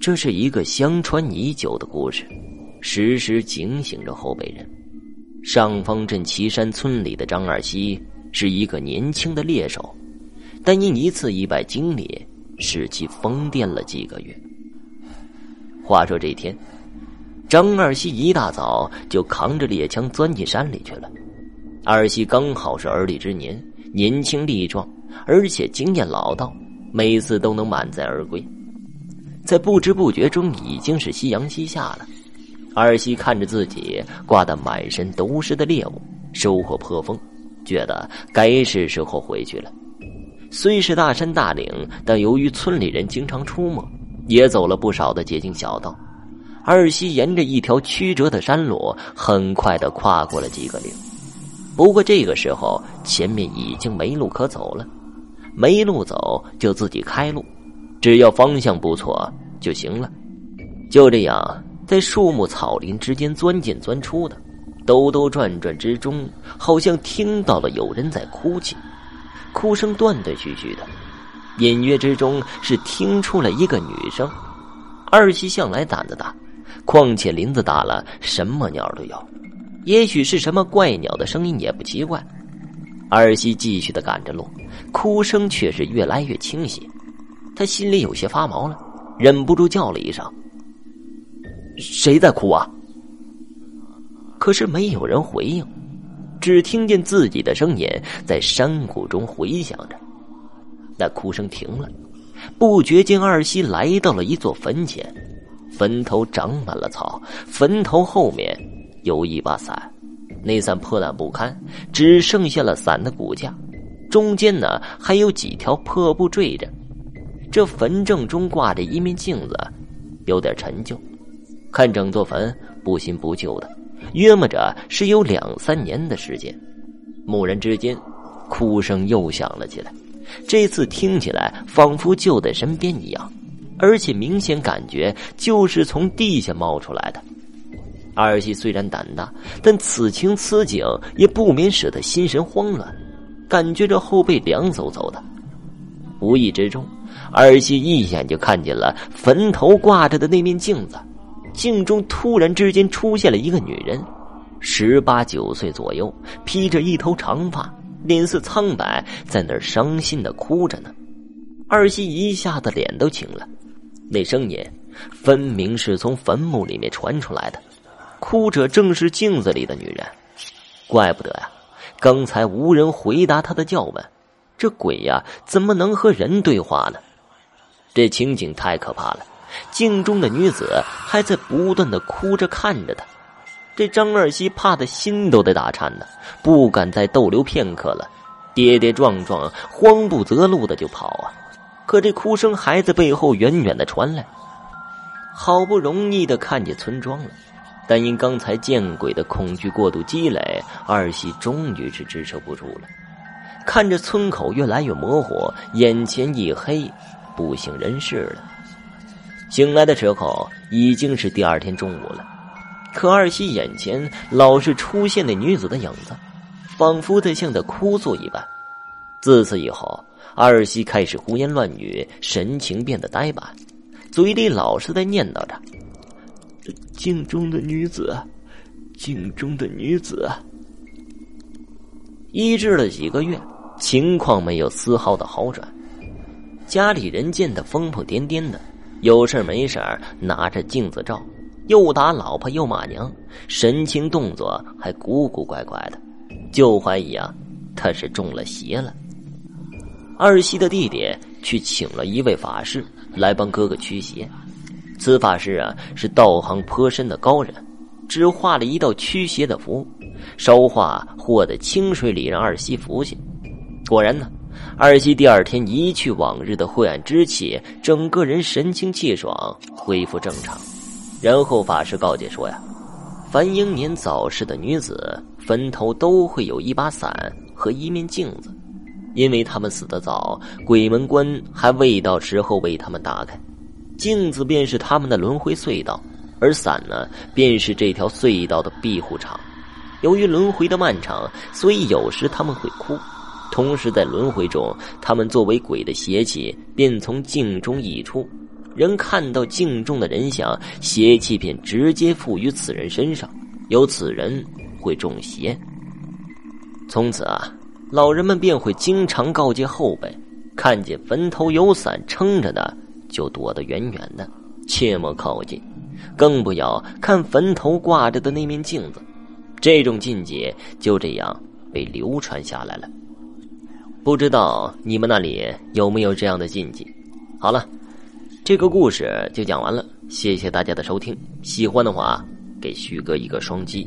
这是一个相传已久的故事，时时警醒着后辈人。上方镇岐山村里的张二西是一个年轻的猎手，但因一次意外经历，使其疯癫了几个月。话说这天，张二西一大早就扛着猎枪钻进山里去了。二西刚好是而立之年，年轻力壮，而且经验老道，每次都能满载而归。在不知不觉中，已经是夕阳西下了。二西看着自己挂得满身都是的猎物，收获颇丰，觉得该是时候回去了。虽是大山大岭，但由于村里人经常出没，也走了不少的捷径小道。二西沿着一条曲折的山路，很快的跨过了几个岭。不过这个时候，前面已经没路可走了，没路走就自己开路。只要方向不错就行了。就这样，在树木草林之间钻进钻出的，兜兜转转之中，好像听到了有人在哭泣，哭声断断续续的，隐约之中是听出了一个女声。二西向来胆子大，况且林子大了，什么鸟都有，也许是什么怪鸟的声音也不奇怪。二西继续的赶着路，哭声却是越来越清晰。他心里有些发毛了，忍不住叫了一声：“谁在哭啊？”可是没有人回应，只听见自己的声音在山谷中回响着。那哭声停了，不觉间，二西来到了一座坟前，坟头长满了草，坟头后面有一把伞，那伞破烂不堪，只剩下了伞的骨架，中间呢还有几条破布坠着。这坟正中挂着一面镜子，有点陈旧，看整座坟不新不旧的，约摸着是有两三年的时间。蓦然之间，哭声又响了起来，这次听起来仿佛就在身边一样，而且明显感觉就是从地下冒出来的。二喜虽然胆大，但此情此景也不免使他心神慌乱，感觉着后背凉飕飕的。无意之中。二西一眼就看见了坟头挂着的那面镜子，镜中突然之间出现了一个女人，十八九岁左右，披着一头长发，脸色苍白，在那儿伤心的哭着呢。二西一下子脸都青了，那声音分明是从坟墓里面传出来的，哭者正是镜子里的女人，怪不得呀，刚才无人回答他的叫问，这鬼呀怎么能和人对话呢？这情景太可怕了，镜中的女子还在不断的哭着看着他，这张二喜怕的心都得打颤呢，不敢再逗留片刻了，跌跌撞撞、慌不择路的就跑啊！可这哭声还在背后远远的传来，好不容易的看见村庄了，但因刚才见鬼的恐惧过度积累，二喜终于是支撑不住了，看着村口越来越模糊，眼前一黑。不省人事了。醒来的时候已经是第二天中午了，可二西眼前老是出现那女子的影子，仿佛在向他哭诉一般。自此以后，二西开始胡言乱语，神情变得呆板，嘴里老是在念叨着：“镜中的女子，镜中的女子。”医治了几个月，情况没有丝毫的好转。家里人见他疯疯癫癫的，有事没事拿着镜子照，又打老婆又骂娘，神情动作还古古怪怪的，就怀疑啊他是中了邪了。二西的弟弟去请了一位法师来帮哥哥驱邪，此法师啊是道行颇深的高人，只画了一道驱邪的符，烧化和在清水里让二西服下，果然呢。二西第二天一去往日的晦暗之气，整个人神清气爽，恢复正常。然后法师告诫说：“呀，凡英年早逝的女子，坟头都会有一把伞和一面镜子，因为他们死得早，鬼门关还未到时候为他们打开。镜子便是他们的轮回隧道，而伞呢，便是这条隧道的庇护场。由于轮回的漫长，所以有时他们会哭。”同时，在轮回中，他们作为鬼的邪气便从镜中溢出，人看到镜中的人像，邪气便直接附于此人身上，由此人会中邪。从此啊，老人们便会经常告诫后辈：看见坟头有伞撑着的，就躲得远远的，切莫靠近，更不要看坟头挂着的那面镜子。这种禁忌就这样被流传下来了。不知道你们那里有没有这样的禁忌？好了。这个故事就讲完了，谢谢大家的收听。喜欢的话，给徐哥一个双击。